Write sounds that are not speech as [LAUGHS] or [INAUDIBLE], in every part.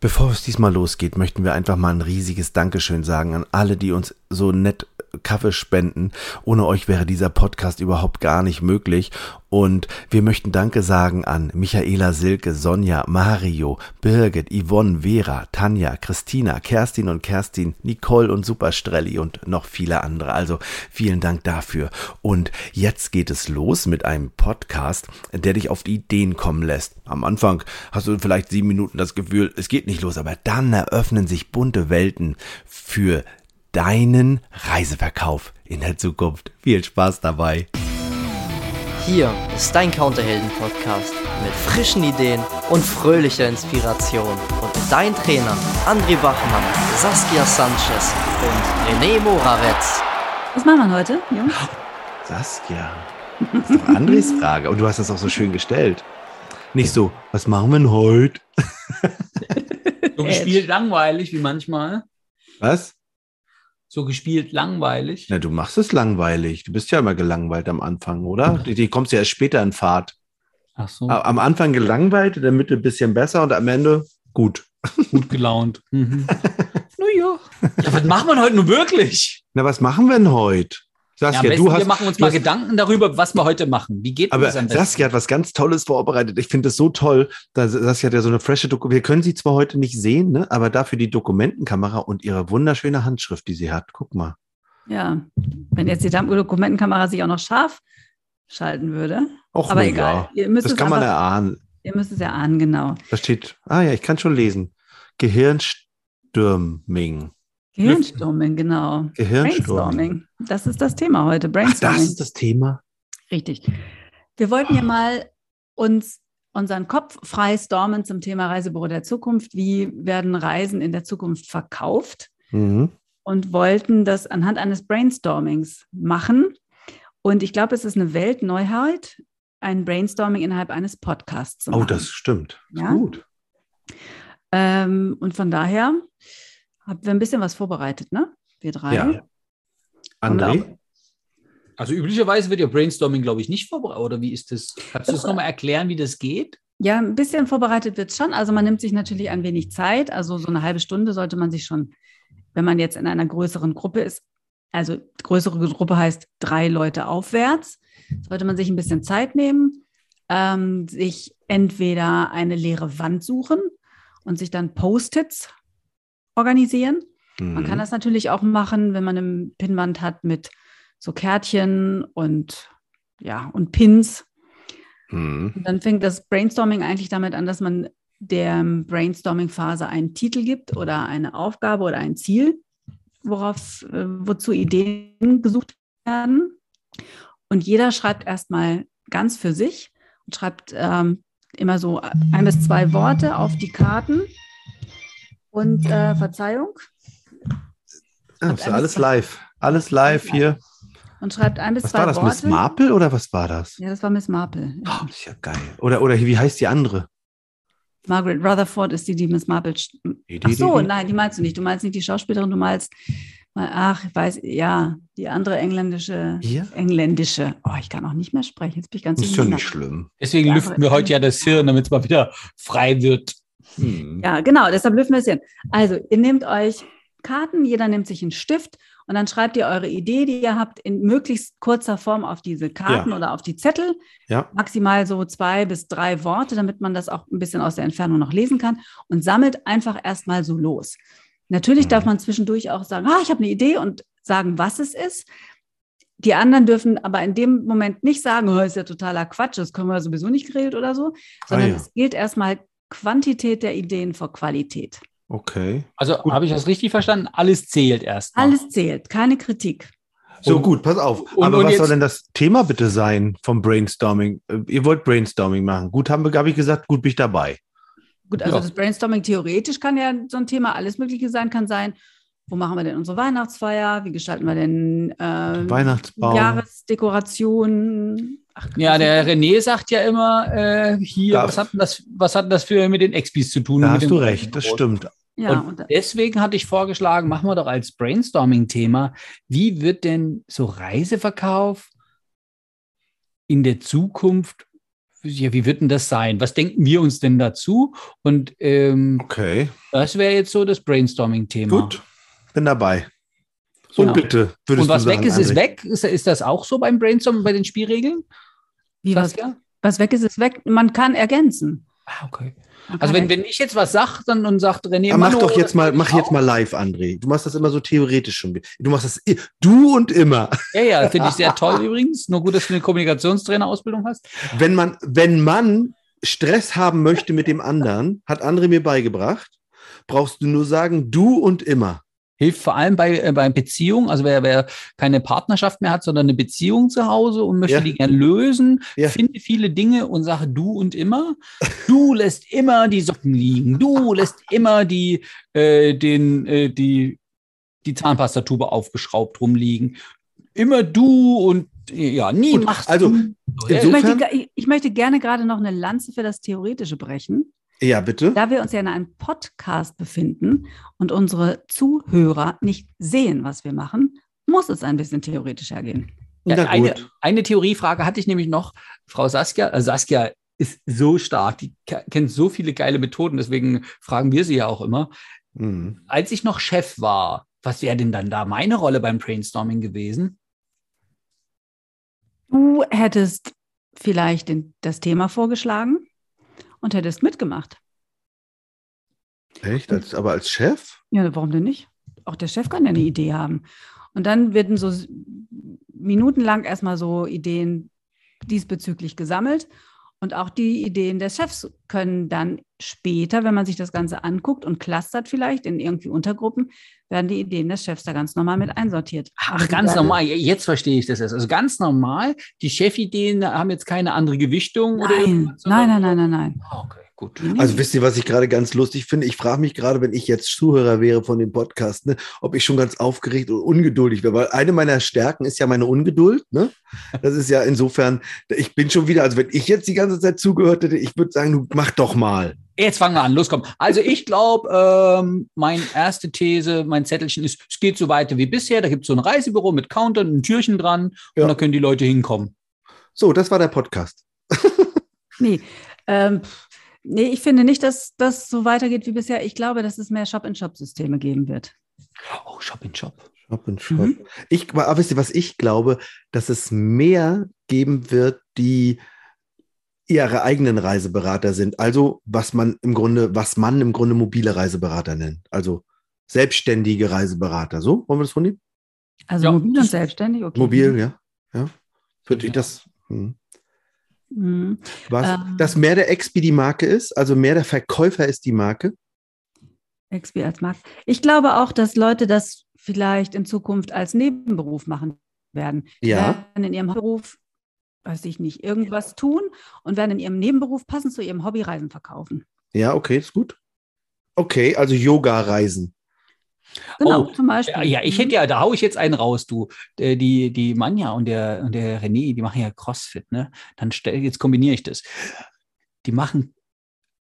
Bevor es diesmal losgeht, möchten wir einfach mal ein riesiges Dankeschön sagen an alle, die uns so nett Kaffee spenden. Ohne euch wäre dieser Podcast überhaupt gar nicht möglich. Und wir möchten Danke sagen an Michaela Silke, Sonja, Mario, Birgit, Yvonne, Vera, Tanja, Christina, Kerstin und Kerstin, Nicole und Superstrelli und noch viele andere. Also vielen Dank dafür. Und jetzt geht es los mit einem Podcast, der dich auf Ideen kommen lässt. Am Anfang hast du vielleicht sieben Minuten das Gefühl, es geht nicht los, aber dann eröffnen sich bunte Welten für deinen Reiseverkauf in der Zukunft. Viel Spaß dabei. Hier ist dein Counterhelden-Podcast mit frischen Ideen und fröhlicher Inspiration. Und dein Trainer André Bachmann, Saskia Sanchez und René Moravetz. Was machen wir heute, Jungs? Saskia, das ist doch Andres [LAUGHS] Frage. Und du hast das auch so schön gestellt. Nicht so, was machen wir denn heute? [LAUGHS] So gespielt langweilig wie manchmal. Was? So gespielt langweilig. Na, du machst es langweilig. Du bist ja immer gelangweilt am Anfang, oder? Die, die kommst ja erst später in Fahrt. Ach so, Am Anfang gelangweilt, in der Mitte ein bisschen besser und am Ende gut. gut gelaunt. Mhm. [LAUGHS] naja. Ja, was machen wir heute nun wirklich? Na, was machen wir denn heute? Ja, Saskia, besten, du hast. wir machen uns du mal hast- Gedanken darüber, was wir heute machen. Wie geht Aber das am besten? Saskia hat was ganz Tolles vorbereitet. Ich finde es so toll. Da Saskia hat ja so eine frische Dokumente. Wir können sie zwar heute nicht sehen, ne? aber dafür die Dokumentenkamera und ihre wunderschöne Handschrift, die sie hat. Guck mal. Ja, wenn jetzt die Dokumentenkamera sich auch noch scharf schalten würde. Och, Aber egal. ja. Ihr müsst Das es kann man einfach- erahnen. Ihr müsst es ja ahnen, genau. Da steht, ah ja, ich kann schon lesen. Gehirnstürming. Gehirnstorming, genau. Gehirnsturming. Brainstorming. Das ist das Thema heute. Ach, Brainstorming. das ist das Thema. Richtig. Wir wollten ja mal uns unseren Kopf frei stormen zum Thema Reisebüro der Zukunft. Wie werden Reisen in der Zukunft verkauft? Mhm. Und wollten das anhand eines Brainstormings machen. Und ich glaube, es ist eine Weltneuheit, ein Brainstorming innerhalb eines Podcasts zu Oh, machen. das stimmt. Ja? Gut. Ähm, und von daher haben wir ein bisschen was vorbereitet, ne? Wir drei. Ja. André? Also üblicherweise wird ja Brainstorming, glaube ich, nicht vorbereitet. Oder wie ist das? Kannst du das nochmal erklären, wie das geht? Ja, ein bisschen vorbereitet wird es schon. Also man nimmt sich natürlich ein wenig Zeit. Also so eine halbe Stunde sollte man sich schon, wenn man jetzt in einer größeren Gruppe ist, also größere Gruppe heißt drei Leute aufwärts, sollte man sich ein bisschen Zeit nehmen, ähm, sich entweder eine leere Wand suchen und sich dann Post-its organisieren. Man Mhm. kann das natürlich auch machen, wenn man eine Pinnwand hat mit so Kärtchen und ja, und Pins. Mhm. Und dann fängt das Brainstorming eigentlich damit an, dass man der Brainstorming-Phase einen Titel gibt oder eine Aufgabe oder ein Ziel, worauf, äh, wozu Ideen gesucht werden. Und jeder schreibt erstmal ganz für sich und schreibt ähm, immer so ein bis zwei Worte auf die Karten. Und äh, Verzeihung, Ah, ist ja alles live. Alles live hier. und schreibt ein bis Was zwei war das? Worte. Miss Marple oder was war das? Ja, das war Miss Marple. Ja. Oh, ist ja geil. Oder, oder wie heißt die andere? Margaret Rutherford ist die, die Miss Marple. Ach so, nein, die meinst du nicht. Du meinst nicht die Schauspielerin, du meinst, ach, ich weiß, ja, die andere engländische, Hier? engländische. Oh, ich kann auch nicht mehr sprechen. Jetzt bin ich ganz Ist ja nicht schlimm. Deswegen Ja, lüften wir heute ja das Hirn, damit es mal wieder frei wird. Hm. Ja, genau, deshalb lüften wir es hin. Also, ihr nehmt euch Karten, jeder nimmt sich einen Stift und dann schreibt ihr eure Idee, die ihr habt, in möglichst kurzer Form auf diese Karten Ja. oder auf die Zettel. Ja. Maximal so zwei bis drei Worte, damit man das auch ein bisschen aus der Entfernung noch lesen kann und sammelt einfach erstmal so los. Natürlich darf man zwischendurch auch sagen, ah, ich habe eine Idee und sagen, was es ist. Die anderen dürfen aber in dem Moment nicht sagen, oh, ist ja totaler Quatsch, das können wir sowieso nicht geregelt oder so, sondern Ah, ja. es gilt erstmal Quantität der Ideen vor Qualität. Okay. Also habe ich das richtig verstanden? Alles zählt erst. mal. Alles zählt, keine Kritik. So Und- gut, pass auf. und- Aber und was soll denn das Thema bitte sein vom Brainstorming? Äh, Ihr wollt Brainstorming machen. Gut, haben wir, habe ich gesagt, gut bin ich dabei. Gut, also Ja. das Brainstorming theoretisch kann ja so ein Thema alles Mögliche sein, kann sein, wo machen wir denn unsere Weihnachtsfeier? Wie gestalten wir denn ähm, Weihnachtsbaum. Jahresdekoration? Ach, Ja, der René sagt ja immer, äh, hier, Da- was hat, denn das, was hat das für mit den Expis zu tun? Da mit hast du recht, das stimmt. ja, und und, deswegen hatte ich vorgeschlagen, machen wir doch als Brainstorming-Thema, wie wird denn so Reiseverkauf in der Zukunft ja, wie wird denn das sein? Was denken wir uns denn dazu? Und ähm, Okay, das wäre jetzt so das Brainstorming-Thema. gut. Bin dabei. So Genau. bitte, würdest Und was du weg sagen, ist, ist André? weg. Ist, ist das auch so beim Brainstorming, bei den Spielregeln? Wie was, Saskia? was weg ist, ist weg. Man kann ergänzen. Ah, okay. Also wenn, wenn ich jetzt was sage dann und sagt René, Aber mach doch jetzt mal, mach jetzt mal live, André. Du machst das immer so theoretisch schon. Du machst das du und immer. [LAUGHS] Ja, ja, finde ich sehr toll übrigens. Nur gut, dass du eine Kommunikationstrainer-Ausbildung hast. Wenn man, wenn man Stress haben möchte mit dem anderen, hat André mir beigebracht, brauchst du nur sagen, du und immer. Hilft vor allem bei, äh, bei Beziehungen, also wer, wer keine Partnerschaft mehr hat, sondern eine Beziehung zu Hause und möchte Ja. die gern lösen, Ja. finde viele Dinge und sage du und immer. Du lässt immer die Socken liegen. Du lässt immer die, äh, den, äh, die, die Zahnpastatube aufgeschraubt rumliegen. Immer du und ja, nie Gut, machst also, du. ich, insofern- möchte, ich- ich möchte gerne gerade noch eine Lanze für das Theoretische brechen. Ja, bitte. Da wir uns ja in einem Podcast befinden und unsere Zuhörer nicht sehen, was wir machen, muss es ein bisschen theoretischer gehen. Ja, Na eine, gut. eine Theoriefrage hatte ich nämlich noch. Frau Saskia, äh, Saskia ist so stark, die ke- kennt so viele geile Methoden, deswegen fragen wir sie ja auch immer. Mhm. Als ich noch Chef war, was wäre denn dann da meine Rolle beim Brainstorming gewesen? Du hättest vielleicht den, das Thema vorgeschlagen und hättest mitgemacht. Echt? Als, aber als Chef? Ja, warum denn nicht? Auch der Chef kann ja eine Idee haben. Und dann werden so minutenlang erstmal so Ideen diesbezüglich gesammelt. Und auch die Ideen des Chefs können dann später, wenn man sich das Ganze anguckt und clustert vielleicht in irgendwie Untergruppen, werden die Ideen des Chefs da ganz normal mit einsortiert. Ach, ganz normal. Jetzt verstehe ich das erst. Also ganz normal. Die Chefideen haben jetzt keine andere Gewichtung oder Nein, irgendwas, nein, nein, nein, nein, nein. Ah, Okay, gut. Nee, Also wisst ihr, was ich gerade ganz lustig finde? Ich frage mich gerade, wenn ich jetzt Zuhörer wäre von dem Podcast, ne, ob ich schon ganz aufgeregt und ungeduldig wäre, weil eine meiner Stärken ist ja meine Ungeduld. Ne? Das ist ja insofern, ich bin schon wieder, also wenn ich jetzt die ganze Zeit zugehört hätte, ich würde sagen, du mach doch mal. Jetzt fangen wir an. Los, komm. Also ich glaube, ähm, meine erste These, mein Zettelchen ist, es geht so weiter wie bisher. Da gibt es so ein Reisebüro mit Countern, ein Türchen dran Ja. und da können die Leute hinkommen. So, das war der Podcast. Nee, ähm, nee, ich finde nicht, dass das so weitergeht wie bisher. Ich glaube, dass es mehr Shop-in-Shop-Systeme geben wird. Oh, Shop in Shop. Shop and Shop. Mhm. Ich, aber wisst ihr, was ich glaube, dass es mehr geben wird, die ihre eigenen Reiseberater sind. Also was man im Grunde, was man im Grunde mobile Reiseberater nennt. Also selbstständige Reiseberater. So, wollen wir das von ihm? Also Ja, mobil und selbstständig, okay. Mobil, ja. Ja. Würde ich Ja. das. Hm. Mhm. Was, Ähm. dass mehr der Expi die Marke ist, also mehr der Verkäufer ist die Marke. XP als Markt. Ich glaube auch, dass Leute das vielleicht in Zukunft als Nebenberuf machen werden. Ja. werden in ihrem Beruf, weiß ich nicht, irgendwas tun und werden in ihrem Nebenberuf passend zu ihrem Hobby Reisen verkaufen. Ja, okay, ist gut. Okay, also Yoga-Reisen. Genau, Oh, zum Beispiel. Ja, ich hätte ja, da hau ich jetzt einen raus, du. Äh, Die, die Manja und der, und der René, die machen ja CrossFit, ne? Dann stell, jetzt kombiniere ich das. Die machen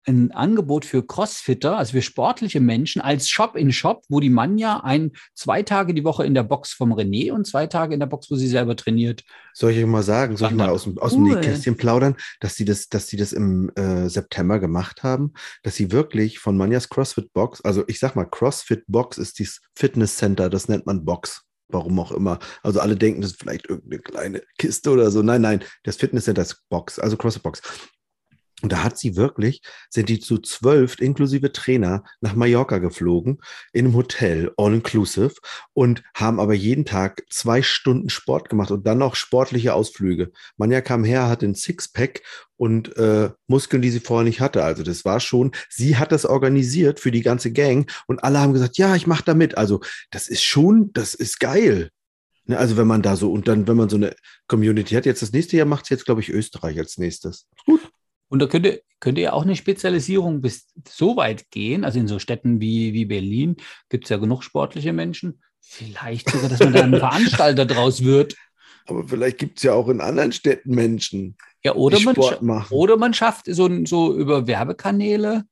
ein Angebot für Crossfitter, also für sportliche Menschen, als Shop in Shop, wo die Manja ein, zwei Tage die Woche in der Box vom René und zwei Tage in der Box, wo sie selber trainiert. Soll ich euch mal sagen, soll ich mal aus dem, aus dem Cool. Nähkästchen plaudern, dass die das, dass die das im äh, September gemacht haben, dass sie wirklich von Manjas CrossFit Box, also ich sag mal, CrossFit Box ist dieses Fitness Center, das nennt man Box. Warum auch immer. Also alle denken, das ist vielleicht irgendeine kleine Kiste oder so. Nein, nein, das Fitness Center ist Box, also CrossFit Box. Und da hat sie wirklich, sind die zu zwölf inklusive Trainer nach Mallorca geflogen, in einem Hotel, all inclusive, und haben aber jeden Tag zwei Stunden Sport gemacht und dann noch sportliche Ausflüge. Manja kam her, hatte ein Sixpack und äh, Muskeln, die sie vorher nicht hatte. Also das war schon, sie hat das organisiert für die ganze Gang und alle haben gesagt, ja, ich mache da mit. Also das ist schon, das ist geil. Ne, also wenn man da so, und dann, wenn man so eine Community hat, jetzt das nächste Jahr macht es jetzt, glaube ich, Österreich als nächstes. Gut. Und da könnte, könnte ja auch eine Spezialisierung bis so weit gehen. Also in so Städten wie, wie Berlin gibt es ja genug sportliche Menschen. Vielleicht sogar, dass man da ein [LAUGHS] Veranstalter draus wird. Aber vielleicht gibt es ja auch in anderen Städten Menschen, Ja, oder die man, Sport machen. oder man schafft so, so über Werbekanäle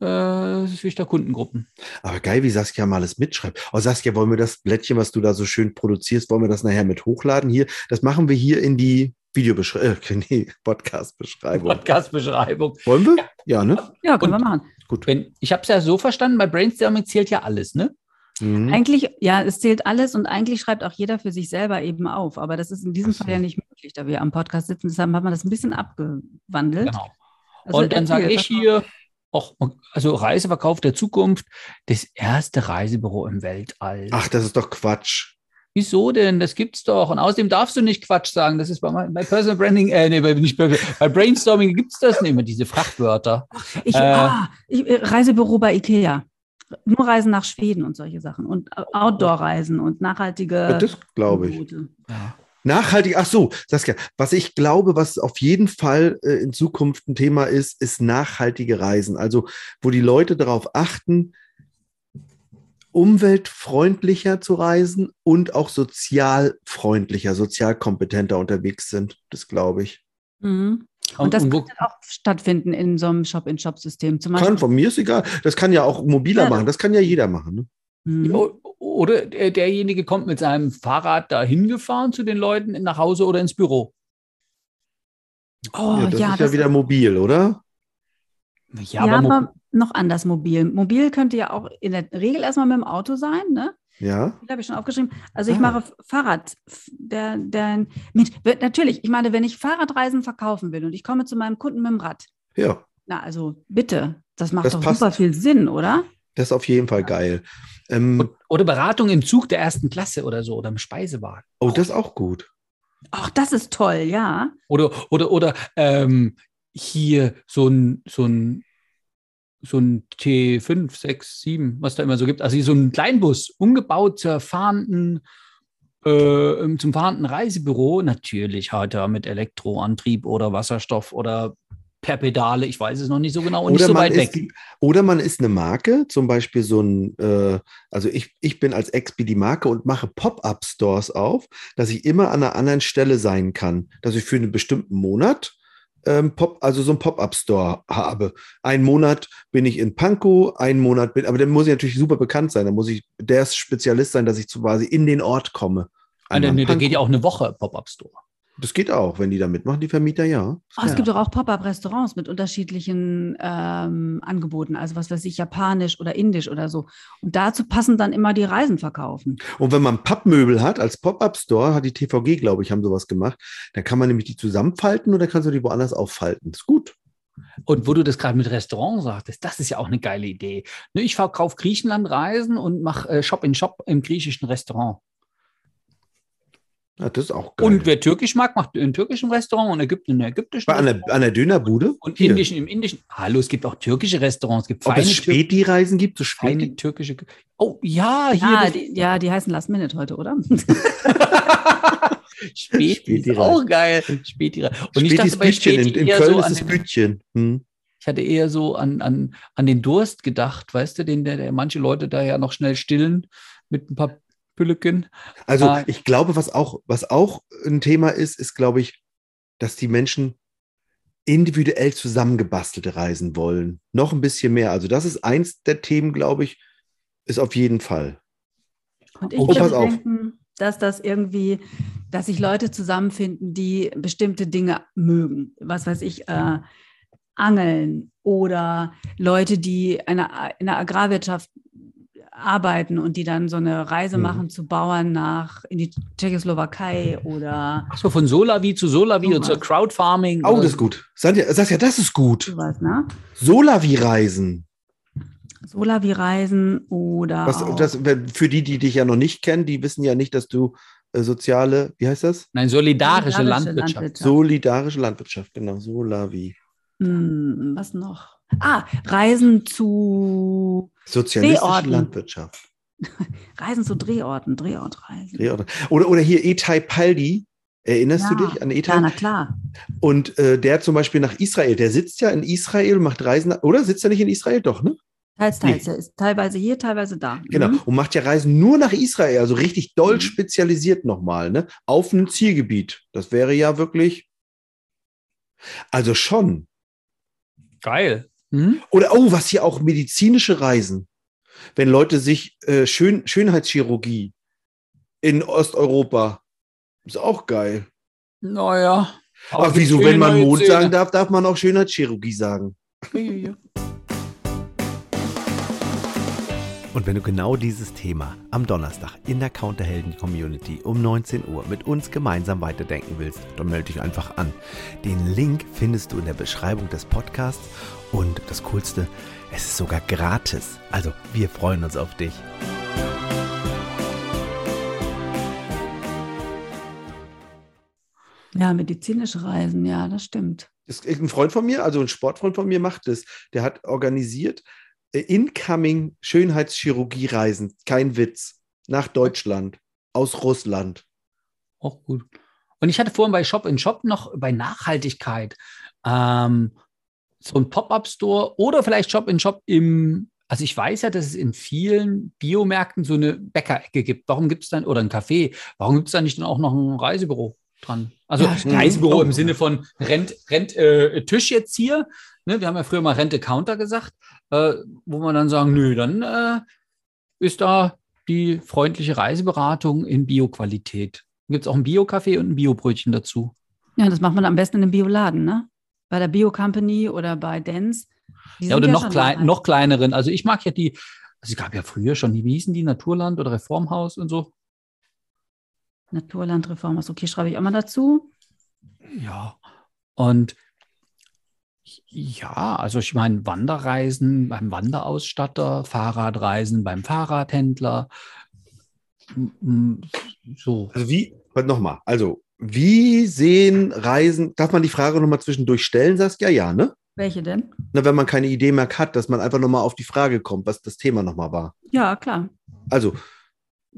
äh, sich da Kundengruppen. Aber geil, wie Saskia mal alles mitschreibt. Oh, Saskia, wollen wir das Blättchen, was du da so schön produzierst, wollen wir das nachher mit hochladen hier? Das machen wir hier in die, Videobeschreibung, äh, [LAUGHS] nee, Podcast-Beschreibung. Podcast-Beschreibung. Wollen wir? Ja, ne? Ja, können Und- wir machen. Gut. Wenn, ich habe es ja so verstanden, bei Brainstorming zählt ja alles, ne? Mhm. Eigentlich, ja, es zählt alles und eigentlich schreibt auch jeder für sich selber eben auf. Aber das ist in diesem Ach so. Fall ja nicht möglich, da wir am Podcast sitzen. Deshalb haben wir das ein bisschen abgewandelt. Genau. Also Und dann sage ich hier, auch, also Reiseverkauf der Zukunft, das erste Reisebüro im Weltall. Ach, das ist doch Quatsch. Wieso denn? Das gibt's doch. Und außerdem darfst du nicht Quatsch sagen. Das ist bei, bei Personal Branding, äh, nee, bei, nicht bei, bei Brainstorming gibt's das nicht immer, diese Frachtwörter. Ich, Äh, ah, ich, äh, Reisebüro bei Ikea. Nur Reisen nach Schweden und solche Sachen. Und Outdoor-Reisen und nachhaltige. Das glaube ich. Ja. Nachhaltig, ach so, Saskia, was ich glaube, was auf jeden Fall äh, in Zukunft ein Thema ist, ist nachhaltige Reisen. Also, wo die Leute darauf achten, umweltfreundlicher zu reisen und auch sozialfreundlicher, sozialkompetenter unterwegs sind. Das glaube ich. Mhm. Und das und wo, kann dann auch stattfinden in so einem Shop-in-Shop-System. Zum Kann, Beispiel. von mir ist egal. Das kann ja auch mobiler Ja. machen. Das kann ja jeder machen. Ne? Mhm. Oder der- derjenige kommt mit seinem Fahrrad da hingefahren zu den Leuten nach Hause oder ins Büro. Oh, ja, das ja, ist ja das wieder mobil, oder? Ja, Ja, aber, aber noch anders mobil. Mobil könnte ja auch in der Regel erstmal mit dem Auto sein, ne? Ja. Die habe ich schon aufgeschrieben. Also ich Ah. mache Fahrrad. Der, der, mit, natürlich, ich meine, wenn ich Fahrradreisen verkaufen will und ich komme zu meinem Kunden mit dem Rad, Ja, na also bitte, das macht Das doch passt. super viel Sinn, oder? das ist auf jeden Fall geil. Ähm, oder Beratung im Zug der ersten Klasse oder so oder im Speisewagen. oh, das ist auch gut. Ach, das ist toll, ja. Oder, oder, oder ähm, hier so ein, so ein, so ein T5, 6, 7, was da immer so gibt. Also so ein Kleinbus, umgebaut zur fahrenden, äh, zum fahrenden Reisebüro. Natürlich hat er mit Elektroantrieb oder Wasserstoff oder per Pedale, ich weiß es noch nicht so genau und nicht so weit ist, weg. Oder man ist eine Marke, zum Beispiel so ein, äh, also ich, ich bin als Expi die Marke und mache Pop-up-Stores auf, dass ich immer an einer anderen Stelle sein kann, dass ich für einen bestimmten Monat ähm, Pop, also so ein Pop-up-Store habe. Einen Monat bin ich in Pankow, einen Monat bin, aber dann muss ich natürlich super bekannt sein, da muss ich der Spezialist sein, dass ich zu quasi in den Ort komme. Ah, nee, Einmal nee, da geht ja auch eine Woche Pop-Up-Store. Das geht auch, wenn die da mitmachen, die Vermieter, ja. Oh, es gibt doch auch Pop-up-Restaurants mit unterschiedlichen ähm, Angeboten, also was weiß ich, japanisch oder indisch oder so. Und dazu passen dann immer die Reisen verkaufen. Und wenn man Pappmöbel hat, als Pop-Up-Store, hat die TVG, glaube ich, haben sowas gemacht, dann kann man nämlich die zusammenfalten oder kannst du die woanders auffalten. Ist gut. Und wo du das gerade mit Restaurant sagtest, das ist ja auch eine geile Idee. Ne, Ich verkaufe Griechenland-Reisen und mache äh, Shop in Shop im griechischen Restaurant. Ja, das ist auch geil. Und wer türkisch mag, macht in türkischen Restaurant und Ägypten in ägyptischen einer, Restaurant. an der Dönerbude? und Hier. indischen im indischen. Hallo, es gibt auch türkische Restaurants, es gibt Ob feine, es Späti-Reisen gibt, so feine Späti? türkische. Oh ja, hier Ja, das- die, ja, die heißen Last Minute heute, oder? [LAUGHS] Späti ist Späti-Reisen. auch geil. Späti und ich Spätis dachte bei Bütchen. In, Späti in eher Köln so ist an es Bütchen. Hm. ich hatte eher so an, an, an den Durst gedacht, weißt du, den der, der manche Leute da ja noch schnell stillen mit ein paar Pülleken. Also Ah. ich glaube, was auch, was auch ein Thema ist, ist, glaube ich, dass die Menschen individuell zusammengebastelte Reisen wollen. Noch ein bisschen mehr. Also das ist eins der Themen, glaube ich, ist auf jeden Fall. Und ich Oh, würde auf. denken, dass das irgendwie, dass sich Leute zusammenfinden, die bestimmte Dinge mögen. Was weiß ich, äh, Angeln oder Leute, die eine, in der Agrarwirtschaft arbeiten und die dann so eine Reise Mhm. machen zu Bauern nach in die Tschechoslowakei oder Ach so, von Solavi zu Solavi und zur Crowdfarming. Oh, das ist gut. Saskia, Saskia, das ist gut. sowas, ne? Solavi-Reisen. Solavi-Reisen oder Was, auch, das, für die, die dich ja noch nicht kennen, die wissen ja nicht, dass du äh, soziale, wie heißt das? Nein, solidarische, solidarische Landwirtschaft. Landwirtschaft. Solidarische Landwirtschaft, genau, Solavi. Hm, was noch? Ah, Reisen zu Sozialistische Drehorten. Landwirtschaft. [LAUGHS] Reisen zu Drehorten, Drehortreisen. Drehorte. Oder, oder hier Etai Paldi. Erinnerst Ja, du dich an Ja, Etai? na klar. Und äh, der zum Beispiel nach Israel, der sitzt ja in Israel, macht Reisen, oder? Sitzt er nicht in Israel? Doch, ne? Teils, teils. Er ist teilweise hier, teilweise da. Genau. Mhm. Und macht ja Reisen nur nach Israel, also richtig doll Mhm. spezialisiert nochmal, ne? Auf ein Zielgebiet. Das wäre ja wirklich. Also schon. Geil. Hm? Oder, oh, was hier auch medizinische Reisen. Wenn Leute sich äh, Schön Schönheitschirurgie in Osteuropa, ist auch geil. Naja. Ach, wieso, wenn man Mond sagen darf, darf man auch Schönheitschirurgie sagen. Und wenn du genau dieses Thema am Donnerstag in der Counterhelden-Community um 19 Uhr mit uns gemeinsam weiterdenken willst, dann melde dich einfach an. Den Link findest du in der Beschreibung des Podcasts und das Coolste, es ist sogar gratis. Also wir freuen uns auf dich. Ja, medizinische Reisen, ja, das stimmt. Das ein Freund von mir, also ein Sportfreund von mir macht das. Der hat organisiert incoming Schönheitschirurgie-Reisen, kein Witz, nach Deutschland, aus Russland. Auch gut. Und ich hatte vorhin bei Shop in Shop noch bei Nachhaltigkeit ähm, so ein Pop-up-Store oder vielleicht Shop in Shop im, also ich weiß ja, dass es in vielen Biomärkten so eine Bäckerecke gibt. Warum gibt es dann, oder ein Café, warum gibt es da nicht dann auch noch ein Reisebüro dran? Also Ja. Reisebüro Oh. im Sinne von Rent, Rent äh, Tisch jetzt hier. Ne? Wir haben ja früher mal Rente-Counter gesagt, äh, wo man dann sagen, nö, dann äh, ist da die freundliche Reiseberatung in Bioqualität. Gibt es auch ein Bio-Café und ein Biobrötchen dazu. Ja, das macht man am besten in einem Bioladen, ne? Bei der Bio Company oder bei Dance. Die Ja, oder noch, schon klein, noch kleineren. Also ich mag ja die, also es gab ja früher schon, die, wie hießen die, Naturland oder Reformhaus und so. Naturlandreform. Okay, schreibe ich auch mal dazu. Ja. Und ja, also ich meine, Wanderreisen beim Wanderausstatter, Fahrradreisen beim Fahrradhändler. So. Also wie, nochmal, also wie sehen Reisen, darf man die Frage nochmal zwischendurch stellen, Saskia? Ja, ne? Welche denn? Na, wenn man keine Idee mehr hat, dass man einfach nochmal auf die Frage kommt, was das Thema nochmal war. Ja, klar. Also,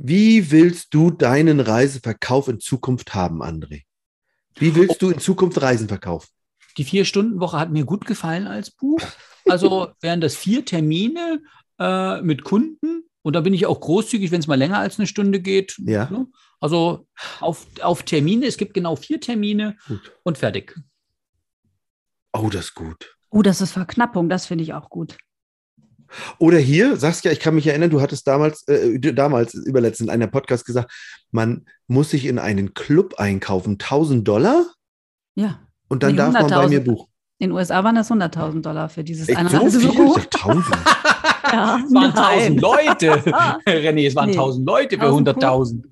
wie willst du deinen Reiseverkauf in Zukunft haben, André? Wie willst du in Zukunft Reisen verkaufen? Die Vier-Stunden-Woche hat mir gut gefallen als Buch. Also [LAUGHS] wären das vier Termine äh, mit Kunden. Und da bin ich auch großzügig, wenn es mal länger als eine Stunde geht. Ja. Ne? Also auf, auf Termine, es gibt genau vier Termine Gut. und fertig. Oh, das ist gut. Oh, das ist Verknappung, das finde ich auch gut. Oder hier, Saskia, ich kann mich erinnern, du hattest damals, äh, damals, überletztens in einem Podcast gesagt, man muss sich in einen Club einkaufen, 1000 Dollar Ja. und dann Nee, darf man bei 100.000. mir buchen. In den USA waren das 100.000 Dollar für dieses Echt eine so viel? Reisebüro. Ich dachte, 1000. Ja, Es waren nein. 1000 Leute. [LAUGHS] René, es waren Nee. 1000 Leute für 1000 100.000.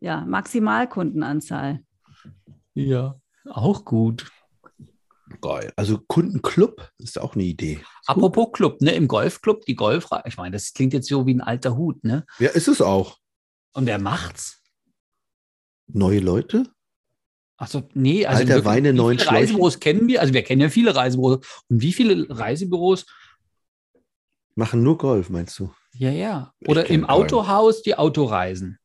Ja, Maximalkundenanzahl. Ja, auch gut. Geil. Also Kundenclub ist auch eine Idee. Apropos Club, ne? Im Golfclub, die Golfreise. Ich meine, das klingt jetzt so wie ein alter Hut, ne? Ja, ist es auch. Und wer macht's? Neue Leute? Achso, nee, also Alter wirklich, Weine, neuen? Reisebüros kennen wir? Also wir kennen ja viele Reisebüros. Und wie viele Reisebüros? Machen nur Golf, meinst du? Ja, ja. Oder im Autohaus die Autoreisen.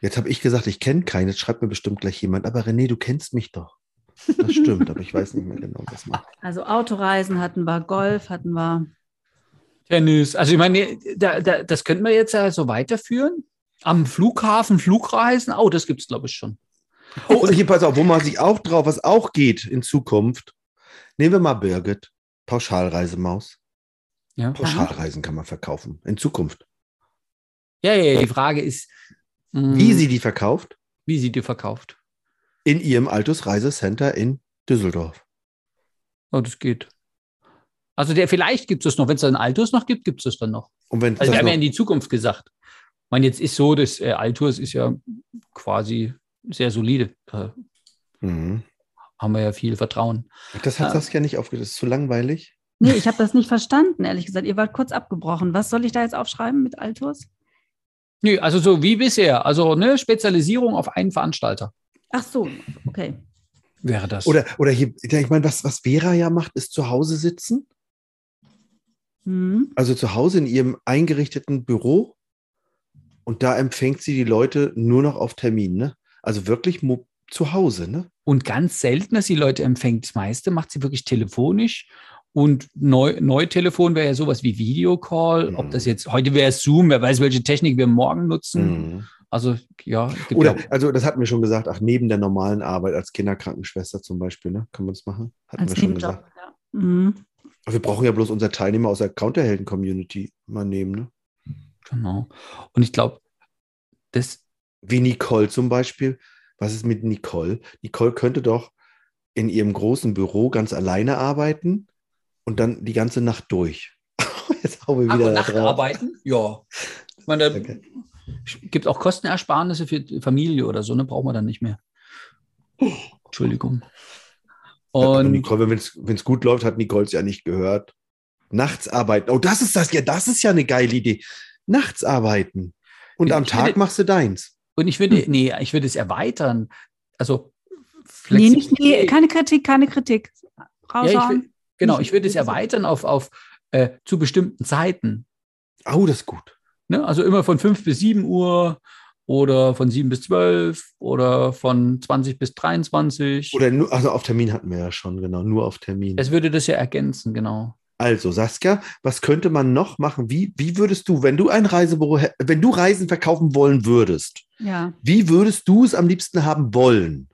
Jetzt habe ich gesagt, ich kenne keinen. Jetzt schreibt mir bestimmt gleich jemand. Aber René, du kennst mich doch. Das stimmt, aber ich weiß nicht mehr genau, was man. Also Autoreisen hatten wir, Golf hatten wir. Tennis. Also ich meine, da, da, das könnten wir jetzt ja so weiterführen. Am Flughafen Flugreisen. Oh, das gibt es, glaube ich, schon. Oh, und hier, pass auf, wo man sich auch drauf, was auch geht in Zukunft. Nehmen wir mal Birgit, Pauschalreisemaus. Ja. Pauschalreisen kann man verkaufen in Zukunft. Ja, ja, ja, die Frage ist, mh, Wie sie die verkauft? wie sie die verkauft. In ihrem Altus Reisecenter in Düsseldorf. Oh, das geht. Also der, vielleicht gibt es das noch. Wenn es dann Altus noch gibt, gibt es das dann noch. Und wenn Also das wir haben ja in die Zukunft gesagt. Ich meine, jetzt ist so, dass äh, Altus ist ja quasi sehr solide. Da Mhm. haben wir ja viel Vertrauen. das hat Ah. Saskia nicht aufgedacht. Das ist zu langweilig. Nee, ich habe das nicht verstanden, ehrlich gesagt. Ihr wart kurz abgebrochen. Was soll ich da jetzt aufschreiben mit Altus? Nö, also so wie bisher. Also eine Spezialisierung auf einen Veranstalter Ach so, okay. wäre das. Oder, oder hier, ich meine, was, was Vera ja macht, ist zu Hause sitzen. Hm. Also zu Hause in ihrem eingerichteten Büro. Und da empfängt sie die Leute nur noch auf Termin, ne? Also wirklich zu Hause, ne? Und ganz selten, dass die Leute empfängt. Das meiste macht sie wirklich telefonisch. Und Neu Neutelefon wäre ja sowas wie Videocall. Ob Mhm. das jetzt, heute wäre es Zoom, wer weiß, welche Technik wir morgen nutzen. Mhm. Also, ja. Oder, ja, also das hatten wir schon gesagt, ach, neben der normalen Arbeit als Kinderkrankenschwester zum Beispiel, ne? Kann man das machen? Hatten Als wir schon gesagt. Ja. Mhm. Aber wir brauchen ja bloß unsere Teilnehmer aus der Counterhelden-Community mal nehmen, ne? genau. Und ich glaube, das, Wie Nicole zum Beispiel. Was ist mit Nicole? Nicole könnte doch in ihrem großen Büro ganz alleine arbeiten und dann die ganze Nacht durch. [LAUGHS] Jetzt hauen wir wieder da Nacht drauf. arbeiten? Ja. Ich meine, Okay. Gibt auch Kostenersparnisse für die Familie oder so, ne? Braucht man dann nicht mehr. Entschuldigung. Und Nicole, wenn es gut läuft, hat Nicole es ja nicht gehört. Nachts arbeiten. Oh, das ist das. Ja, das ist ja eine geile Idee. Nachts arbeiten. Und Ich am Tag finde- machst du deins. Und ich würde, nee, ich würde es erweitern. Also Nee, nicht, nee, keine Kritik, keine Kritik. ja, ich will, genau, ich würde es erweitern auf, auf äh, zu bestimmten Zeiten. Oh, das ist gut. Ne? Also immer von 5 bis 7 Uhr oder von 7 bis 12 oder von 20 bis 23. Oder nur, also auf Termin hatten wir ja schon, genau, nur auf Termin. es würde das ja ergänzen, genau. Also, Saskia, was könnte man noch machen? Wie, wie würdest du, wenn du ein Reisebüro, wenn du Reisen verkaufen wollen würdest, Ja, wie würdest du es am liebsten haben wollen?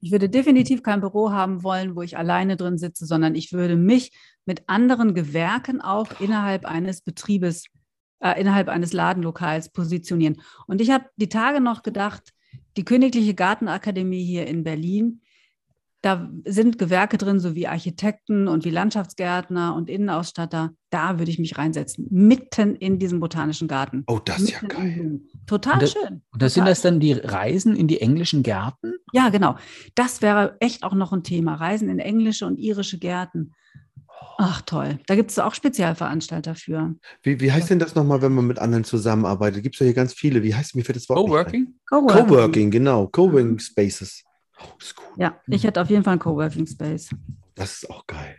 ich würde definitiv kein Büro haben wollen, wo ich alleine drin sitze, sondern ich würde mich mit anderen Gewerken auch innerhalb eines Betriebes, äh, innerhalb eines Ladenlokals positionieren. Und ich habe die Tage noch gedacht, die Königliche Gartenakademie hier in Berlin, da sind Gewerke drin, so wie Architekten und wie Landschaftsgärtner und Innenausstatter. Da würde ich mich reinsetzen, mitten in diesem botanischen Garten. Oh, das ist ja geil. Total Und das- schön. Und das sind das dann die Reisen in die englischen Gärten? Ja, genau. Das wäre echt auch noch ein Thema. Reisen in englische und irische Gärten. Ach toll. Da gibt es auch Spezialveranstalter für. Wie, wie heißt denn das nochmal, wenn man mit anderen zusammenarbeitet? Gibt es ja hier ganz viele. Wie heißt mir fällt das Wort? Coworking? Coworking. Coworking, genau. Coworking Spaces. Oh, ist cool. Ja, ich hätte auf jeden Fall einen Coworking Space. Das ist auch geil.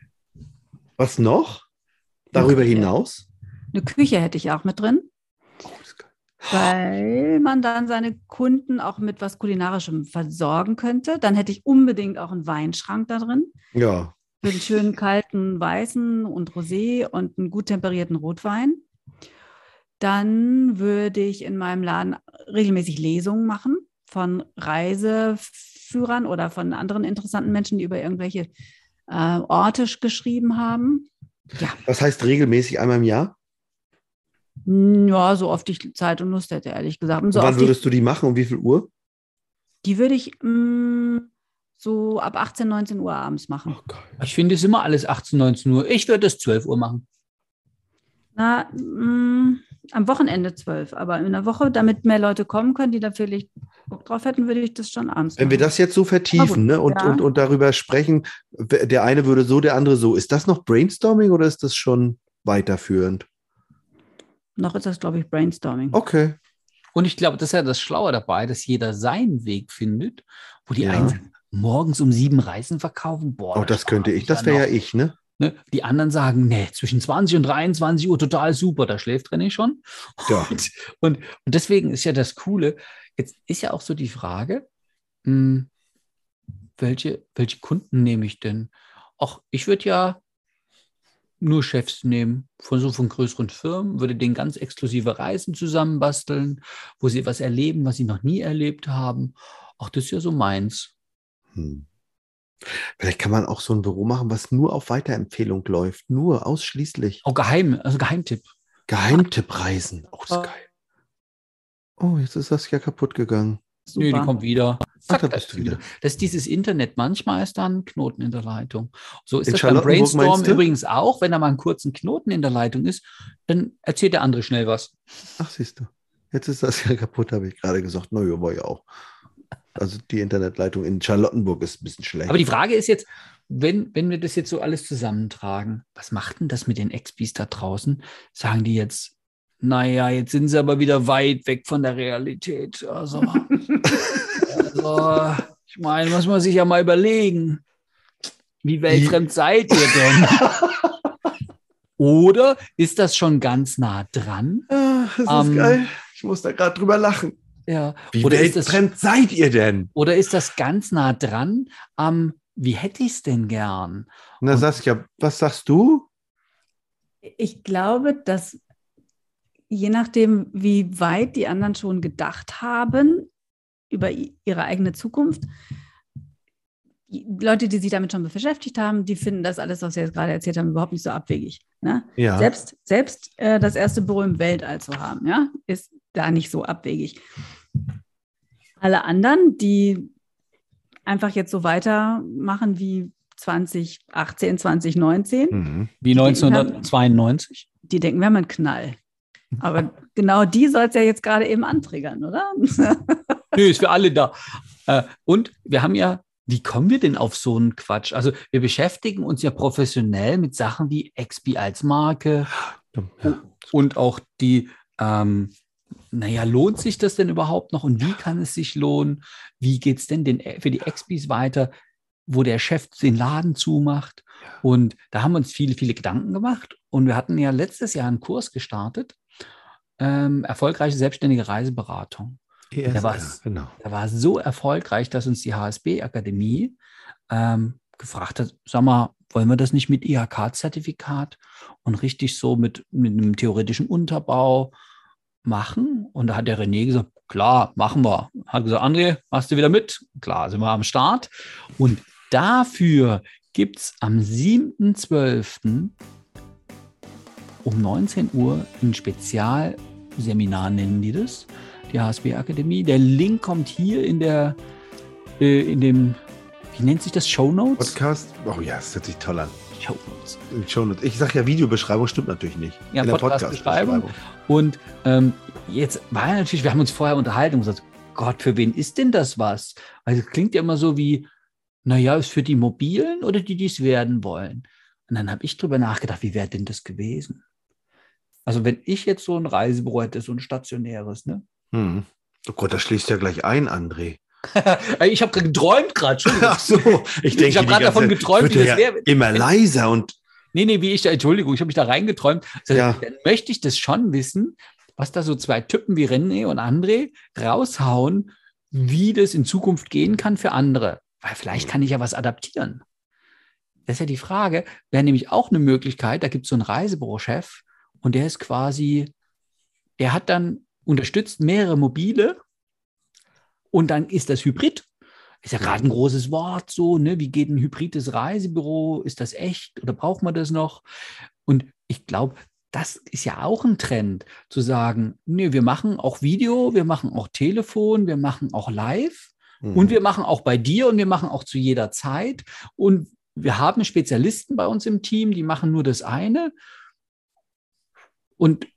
Was noch? Darüber Okay. hinaus? Eine Küche hätte ich auch mit drin, Oh, das ist geil. weil man dann seine Kunden auch mit was Kulinarischem versorgen könnte. Dann hätte ich unbedingt auch einen Weinschrank da drin. Ja. Für einen schönen kalten Weißen und Rosé und einen gut temperierten Rotwein. Dann würde ich in meinem Laden regelmäßig Lesungen machen von Reiseführern oder von anderen interessanten Menschen, die über irgendwelche äh, Orte sch- geschrieben haben. Ja, Was heißt regelmäßig einmal im Jahr? Mm, ja, so oft ich Zeit und Lust hätte, ehrlich gesagt. Und so Und wann oft ich, würdest du die machen? Um wie viel Uhr? die würde ich mm, so ab 18, 19 Uhr abends machen. Oh. Ich finde es immer alles 18, 19 Uhr. Ich würde es 12 Uhr machen. Na, mm, am Wochenende 12, aber in der Woche, damit mehr Leute kommen können, die da vielleicht Bock drauf hätten, würde ich das schon abends Wenn wir machen. das jetzt so vertiefen ne, und, ja. und, und darüber sprechen, der eine würde so, der andere so, ist das noch Brainstorming oder ist das schon weiterführend? Noch ist das, glaube ich, Brainstorming. Okay. Und ich glaube, das ist ja das Schlaue dabei, dass jeder seinen Weg findet, wo die Ja. einen sagen, morgens um sieben Reisen verkaufen. Boah, Oh, das könnte ich. Das wäre ja ich, ne? Ne? Die anderen sagen, nee, zwischen 20 und 23 Uhr total super, da schläft René schon. Ja. [LAUGHS] Und, und, und deswegen ist ja das Coole, jetzt ist ja auch so die Frage, mh, welche, welche Kunden nehme ich denn? Auch ich würde ja nur Chefs nehmen von so von größeren Firmen, würde denen ganz exklusive Reisen zusammenbasteln, wo sie was erleben, was sie noch nie erlebt haben. Auch das ist ja so meins. Hm. Vielleicht kann man auch so ein Büro machen, was nur auf Weiterempfehlung läuft. Nur ausschließlich. Auch geheim, also Geheimtipp. Geheimtippreisen. Oh, das ist geil. Oh, jetzt ist das ja kaputt gegangen. Super. Nö, die kommt wieder. Ach, da bist ist du wieder. Das ist dieses Internet. Manchmal ist da ein Knoten in der Leitung. So ist In das beim Brainstorm übrigens auch. Wenn da mal einen kurzen Knoten in der Leitung ist, dann erzählt der andere schnell was. Ach, siehst du. Jetzt ist das ja kaputt, habe ich gerade gesagt. Na ja, war ja auch. Also die Internetleitung in Charlottenburg ist ein bisschen schlecht. Aber die Frage ist jetzt, wenn, wenn wir das jetzt so alles zusammentragen, was macht denn das mit den Expis da draußen? Sagen die jetzt, naja, jetzt sind sie aber wieder weit weg von der Realität. Also, [LAUGHS] also ich meine, muss man sich ja mal überlegen. Wie weltfremd seid ihr denn? Oder ist das schon ganz nah dran? Ah, das ist Ähm, geil. Ich muss da gerade drüber lachen. Ja. Wie Oder ist, das, weltfremd seid ihr denn? oder ist das ganz nah dran am, wie hätte ich es denn gern? Na, Und- Saskia, was sagst du? Ich glaube, dass je nachdem, wie weit die anderen schon gedacht haben über ihre eigene Zukunft, Leute, die sich damit schon beschäftigt haben, die finden das alles, was wir jetzt gerade erzählt haben, überhaupt nicht so abwegig. Ne? Ja. Selbst, selbst äh, das erste Büro im Weltall zu haben, ja, ist da nicht so abwegig. Alle anderen, die einfach jetzt so weitermachen wie 2018, 2019. Mhm. Wie Die 1992. Die denken, wir haben einen Knall. Aber genau die soll es ja jetzt gerade eben antriggern, oder? [LAUGHS] Nö, ist für alle da. Äh, Und wir haben ja, wie kommen wir denn auf so einen Quatsch? Also wir beschäftigen uns ja professionell mit Sachen wie XP als Marke Ja. und auch die, ähm, naja, lohnt sich das denn überhaupt noch und wie kann es sich lohnen? Wie geht es denn den, für die XPs weiter, wo der Chef den Laden zumacht? Und da haben wir uns viele, viele Gedanken gemacht. Und wir hatten ja letztes Jahr einen Kurs gestartet, ähm, erfolgreiche selbstständige Reiseberatung. ESR, war's. genau. Er war so erfolgreich, dass uns die HSB-Akademie ähm, gefragt hat, sag mal, wollen wir das nicht mit IHK-Zertifikat und richtig so mit, mit einem theoretischen Unterbau machen? Und da hat der René gesagt, klar, machen wir. Hat gesagt, André, machst du wieder mit? Klar, sind wir am Start. Und dafür gibt es am 7.12. um 19 Uhr ein Spezialseminar, nennen die das die HSB Akademie. Der Link kommt hier in der, äh, in dem, wie nennt sich das, Show Notes? Podcast. Oh ja, das hört sich toll an. Show Notes. Shownotes. Ich sage ja Videobeschreibung, stimmt natürlich nicht. Ja, In der Podcast-Beschreibung. Und ähm, jetzt war ja natürlich, wir haben uns vorher unterhalten und gesagt, Gott, für wen ist denn das was? Weil es klingt ja immer so wie, naja, ist für die Mobilen oder die, die es werden wollen. Und dann habe ich drüber nachgedacht, wie wäre denn das gewesen? Also wenn ich jetzt so ein Reisebüro hätte, so ein stationäres, ne? Hm. Oh Gott, das schließt ja gleich ein, André. [LAUGHS] ich habe geträumt gerade, Entschuldigung. Ach so, ich denke, Ich hab die grad ganze davon geträumt, wie das wäre. Immer leiser und Nee, nee, wie ich da, Entschuldigung, ich habe mich da reingeträumt. So, Ja. Dann möchte ich das schon wissen, was da so zwei Typen wie René und André raushauen, wie das in Zukunft gehen kann für andere. Weil vielleicht kann ich ja was adaptieren. Das ist ja die Frage. Wäre nämlich auch eine Möglichkeit, da gibt es so einen Reisebürochef und der ist quasi, der hat dann unterstützt mehrere Mobile und dann ist das Hybrid. Ist ja gerade ein großes Wort so, ne? Wie geht ein hybrides Reisebüro? Ist das echt oder braucht man das noch? Und ich glaube, das ist ja auch ein Trend, zu sagen, nee, wir machen auch Video, wir machen auch Telefon, wir machen auch Live Mhm. und wir machen auch bei dir und wir machen auch zu jeder Zeit. Und wir haben Spezialisten bei uns im Team, die machen nur das eine. Und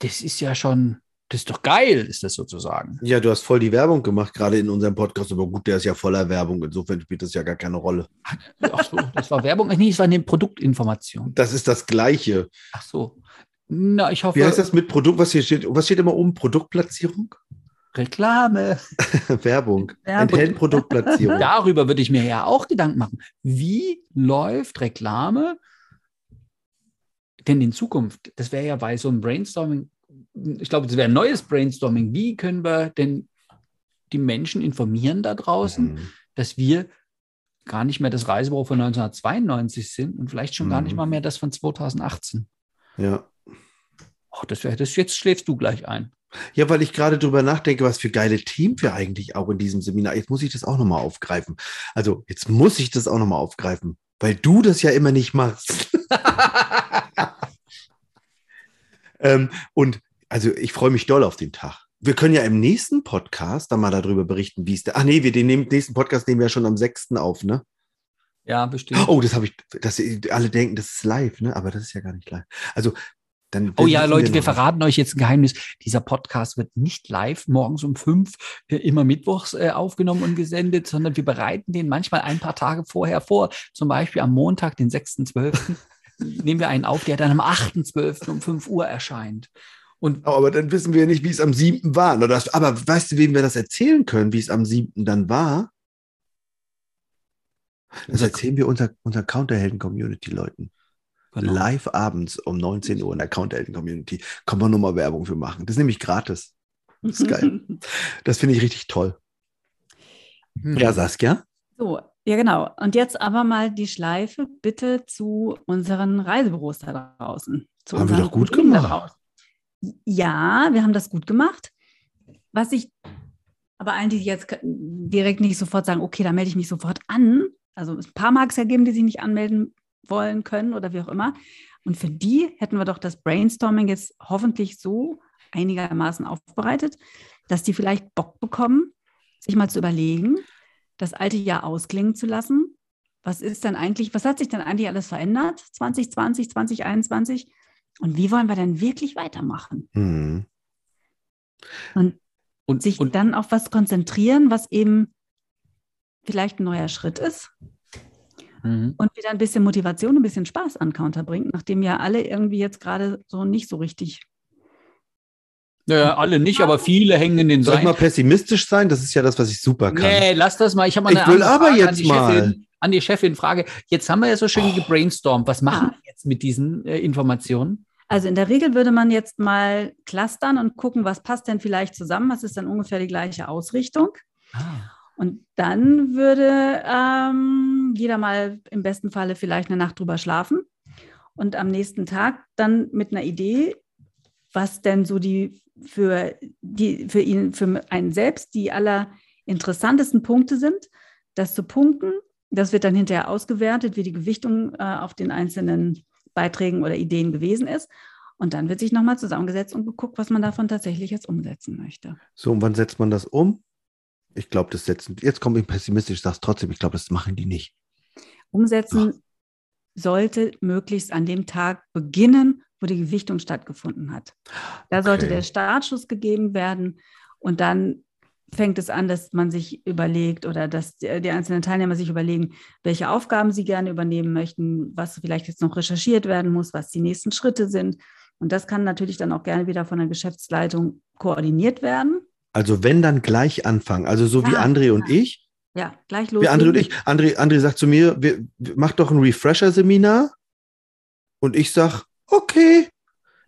das ist ja schon, das ist doch geil, ist das sozusagen. Ja, du hast voll die Werbung gemacht, gerade in unserem Podcast, aber gut, der ist ja voller Werbung, insofern spielt das ja gar keine Rolle. Ach so, das war Werbung. Nee, es war eine Produktinformation. Das ist das Gleiche. Ach so. Na, ich hoffe, Wie heißt das mit Produkt? Was hier steht? Was steht immer oben? Produktplatzierung? Reklame. [LAUGHS] Werbung. Werbung. Enthält Produktplatzierung. [LAUGHS] Darüber würde ich mir ja auch Gedanken machen. Wie läuft Reklame denn in Zukunft? Das wäre ja bei so einem Brainstorming, ich glaube, das wäre ein neues Brainstorming. Wie können wir denn die Menschen informieren da draußen, Mhm. dass wir gar nicht mehr das Reisebüro von 1992 sind und vielleicht schon gar Mhm. nicht mal mehr das von 2018? Ja. Oh, das wäre das. Jetzt schläfst du gleich ein. Ja, weil ich gerade drüber nachdenke, was für geile Teams wir eigentlich auch in diesem Seminar. Jetzt muss ich das auch nochmal aufgreifen. Also, jetzt muss ich das auch nochmal aufgreifen, weil du das ja immer nicht machst. [LAUGHS] ähm, und also, ich freue mich doll auf den Tag. Wir können ja im nächsten Podcast dann mal darüber berichten, wie es da. Ach nee, wir den nächsten Podcast nehmen wir ja schon am 6. auf, ne? Ja, bestimmt. Oh, das habe ich, das, alle denken, das ist live, ne? Aber das ist ja gar nicht live. Also, dann. Oh ja, Leute, wir nicht. verraten euch jetzt ein Geheimnis. Dieser Podcast wird nicht live morgens um fünf, äh, immer mittwochs äh, aufgenommen und gesendet, sondern wir bereiten den manchmal ein paar Tage vorher vor. Zum Beispiel am Montag, den 6.12. [LAUGHS] nehmen wir einen auf, der dann am 8.12. um 5 Uhr erscheint. Und aber dann wissen wir nicht, wie es am 7. war. Aber weißt du, wem wir das erzählen können, wie es am 7. dann war? Das erzählen wir unser, unser Counterhelden-Community-Leuten. genau. Live abends um 19 Uhr in der Counterhelden-Community. Kann man nur mal Werbung für machen. Das ist nämlich gratis. Das ist geil. [LAUGHS] Das finde ich richtig toll. Hm. Ja, Saskia? So, ja genau. Und jetzt aber mal die Schleife bitte zu unseren Reisebüros da draußen. Zu Haben wir doch gut gemacht. Ja, wir haben das gut gemacht. Was ich, aber allen, die jetzt direkt nicht sofort sagen, okay, da melde ich mich sofort an. Also ein paar mag es ja geben, die sich nicht anmelden wollen können oder wie auch immer. Und für die hätten wir doch das Brainstorming jetzt hoffentlich so einigermaßen aufbereitet, dass die vielleicht Bock bekommen, sich mal zu überlegen, das alte Jahr ausklingen zu lassen. Was ist denn eigentlich, was hat sich denn eigentlich alles verändert 2020, 2021? Und wie wollen wir denn wirklich weitermachen? Mhm. Und, Und, sich und dann auf was konzentrieren, was eben vielleicht ein neuer Schritt ist Mhm. und wieder ein bisschen Motivation, ein bisschen Spaß an Counter bringt, nachdem ja alle irgendwie jetzt gerade so nicht so richtig. Naja, alle nicht, aber viele hängen in den Soll ich mal pessimistisch sein? Das ist ja das, was ich super kann. Nee, lass das mal. Ich habe mal Ich eine will andere aber Frage jetzt an die mal. Chefin, an die Chefin Frage. Jetzt haben wir ja so schön Oh. gebrainstormt. Was machen jetzt mit diesen äh, Informationen? Also in der Regel würde man jetzt mal clustern und gucken, was passt denn vielleicht zusammen, was ist dann ungefähr die gleiche Ausrichtung. Ah. Und dann würde ähm, jeder mal im besten Falle vielleicht eine Nacht drüber schlafen und am nächsten Tag dann mit einer Idee, was denn so die für, die, für ihn, für einen selbst die allerinteressantesten Punkte sind, das zu punkten. Das wird dann hinterher ausgewertet, wie die Gewichtung äh, auf den einzelnen Beiträgen oder Ideen gewesen ist. Und dann wird sich nochmal zusammengesetzt und geguckt, was man davon tatsächlich jetzt umsetzen möchte. So, und wann setzt man das um? Ich glaube, das setzen. Jetzt komme ich pessimistisch, sag's trotzdem, ich glaube, das machen die nicht. Umsetzen sollte möglichst an dem Tag beginnen, wo die Gewichtung stattgefunden hat. Da sollte Okay. der Startschuss gegeben werden und dann fängt es an, dass man sich überlegt oder dass die einzelnen Teilnehmer sich überlegen, welche Aufgaben sie gerne übernehmen möchten, was vielleicht jetzt noch recherchiert werden muss, was die nächsten Schritte sind. Und das kann natürlich dann auch gerne wieder von der Geschäftsleitung koordiniert werden. Also wenn dann gleich anfangen. Also so wie Ja, André und ja. ich. Ja, gleich los. Wie André und ich. André, André sagt zu mir, wir, wir- mach doch ein Refresher-Seminar. Und ich sag, okay,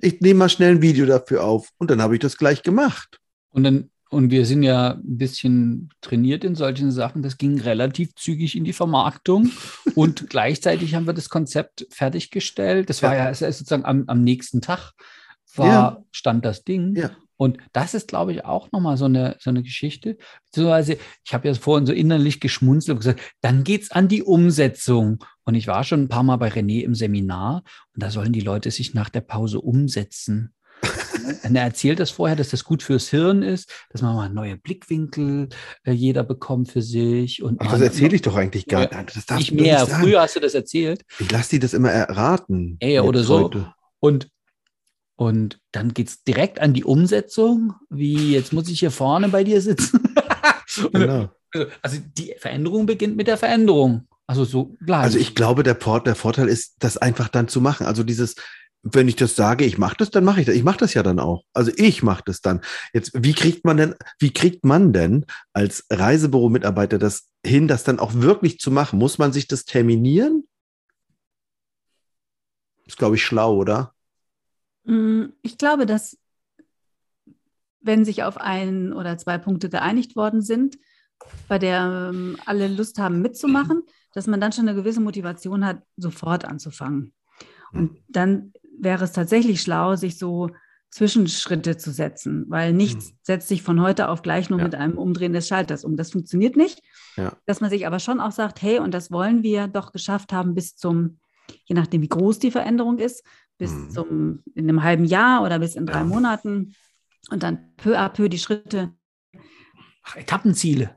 ich nehme mal schnell ein Video dafür auf. Und dann habe ich das gleich gemacht. Und dann, und wir sind ja ein bisschen trainiert in solchen Sachen. Das ging relativ zügig in die Vermarktung. [LAUGHS] und gleichzeitig haben wir das Konzept fertiggestellt. Das war Ja. ja, es sozusagen am, am nächsten Tag war, Ja. stand das Ding. Ja. Und das ist, glaube ich, auch nochmal so eine, so eine Geschichte. Beziehungsweise, ich habe ja vorhin so innerlich geschmunzelt und gesagt, dann geht's an die Umsetzung. Und ich war schon ein paar Mal bei René im Seminar und da sollen die Leute sich nach der Pause umsetzen. [LAUGHS] Er erzählt das vorher, dass das gut fürs Hirn ist, dass man mal neue Blickwinkel äh, jeder bekommt für sich. Und Ach, das erzähle ich doch eigentlich gar Ja, nicht. Das doch mehr. nicht. Früher hast du das erzählt. Ich lasse die das immer erraten. Ey, oder so. heute. Und, und dann geht es direkt an die Umsetzung, wie jetzt muss ich hier vorne bei dir sitzen. [LAUGHS] Genau. Also die Veränderung beginnt mit der Veränderung. Also so gleich. Also ich glaube, der, Port, der Vorteil ist, das einfach dann zu machen. Also dieses, wenn ich das sage, ich mache das, dann mache ich das. Ich mache das ja dann auch. Also ich mache das dann. Jetzt, wie kriegt man denn, wie kriegt man denn als Reisebüro-Mitarbeiter das hin, das dann auch wirklich zu machen? Muss man sich das terminieren? Ist, glaube ich, schlau, oder? Mm, Ich glaube, dass wenn sich auf ein oder zwei Punkte geeinigt worden sind, bei der ähm, alle Lust haben mitzumachen, dass man dann schon eine gewisse Motivation hat, sofort anzufangen. Und dann wäre es tatsächlich schlau, sich so Zwischenschritte zu setzen, weil nichts Mhm. setzt sich von heute auf gleich nur Ja. mit einem Umdrehen des Schalters um. Das funktioniert nicht. Ja. Dass man sich aber schon auch sagt, hey, und das wollen wir doch geschafft haben bis zum, je nachdem, wie groß die Veränderung ist, bis Mhm. zum in einem halben Jahr oder bis in drei Ja. Monaten und dann peu à peu die Schritte Ach, Etappenziele.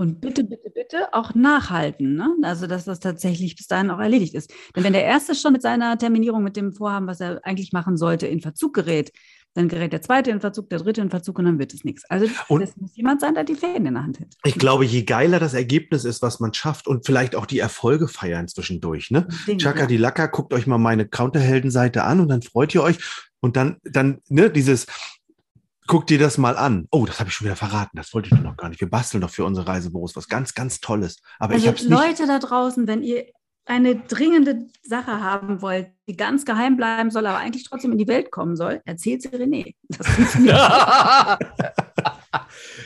Und bitte, bitte, bitte auch nachhalten. Ne? Also, dass das tatsächlich bis dahin auch erledigt ist. Denn wenn der Erste schon mit seiner Terminierung, mit dem Vorhaben, was er eigentlich machen sollte, in Verzug gerät, dann gerät der Zweite in Verzug, der Dritte in Verzug und dann wird es nichts. Also, Und- es muss jemand sein, der die Fäden in der Hand hat. Ich glaube, je geiler das Ergebnis ist, was man schafft und vielleicht auch die Erfolge feiern zwischendurch, ne? Chaka die Lacker, guckt euch mal meine Counterheldenseite an und dann freut ihr euch und dann, dann, ne, dieses, guckt dir das mal an. Oh, das habe ich schon wieder verraten, das wollte ich doch noch gar nicht. Wir basteln doch für unsere Reisebüros was ganz, ganz Tolles. Aber ich Also habe es nicht. Leute da draußen, wenn ihr eine dringende Sache haben wollt, die ganz geheim bleiben soll, aber eigentlich trotzdem in die Welt kommen soll, erzählt sie René. [LAUGHS] [LAUGHS]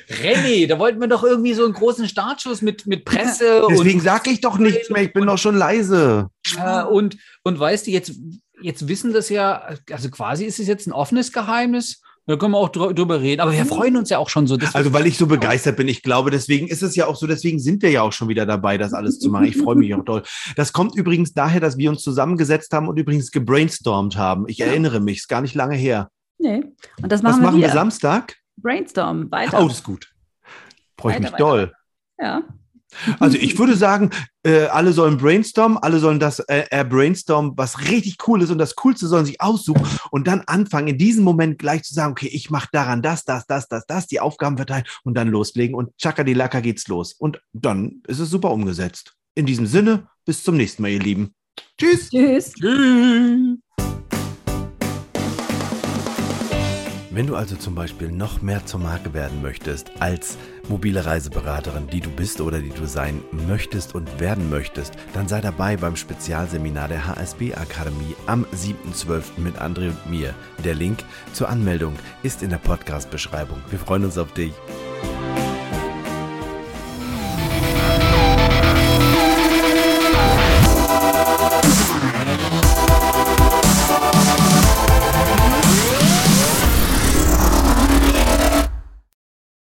René, da wollten wir doch irgendwie so einen großen Startschuss mit, mit Presse Deswegen sage ich doch nichts mehr, ich bin doch schon leise. äh, und, und weißt du, jetzt, jetzt wissen das ja, also quasi ist es jetzt ein offenes Geheimnis. Da können wir auch drü- drüber reden. Aber wir freuen uns ja auch schon so. wir- Also, weil ich so begeistert bin, ich glaube, deswegen ist es ja auch so, deswegen sind wir ja auch schon wieder dabei, das alles zu machen. Ich freue mich auch doll. Das kommt übrigens daher, dass wir uns zusammengesetzt haben und übrigens gebrainstormt haben. Ich erinnere mich, ist gar nicht lange her. nee. Und das Was machen, machen wir wir. Samstag? Brainstorm, weiter. Oh, das ist gut. Freue ich mich weiter, doll. Ja. Also ich würde sagen, äh, alle sollen brainstormen, alle sollen das äh, äh, brainstormen, was richtig cool ist und das Coolste sollen sich aussuchen und dann anfangen, in diesem Moment gleich zu sagen, okay, ich mache daran das, das, das, das, das, die Aufgaben verteilen und dann loslegen und Chakadilaka geht's los. Und dann ist es super umgesetzt. In diesem Sinne, bis zum nächsten Mal, ihr Lieben. Tschüss. Tschüss. Tschüss. Wenn du also zum Beispiel noch mehr zur Marke werden möchtest als mobile Reiseberaterin, die du bist oder die du sein möchtest und werden möchtest, dann sei dabei beim Spezialseminar der HSB Akademie am 7.12. mit André und mir. Der Link zur Anmeldung ist in der Podcast-Beschreibung. Wir freuen uns auf dich.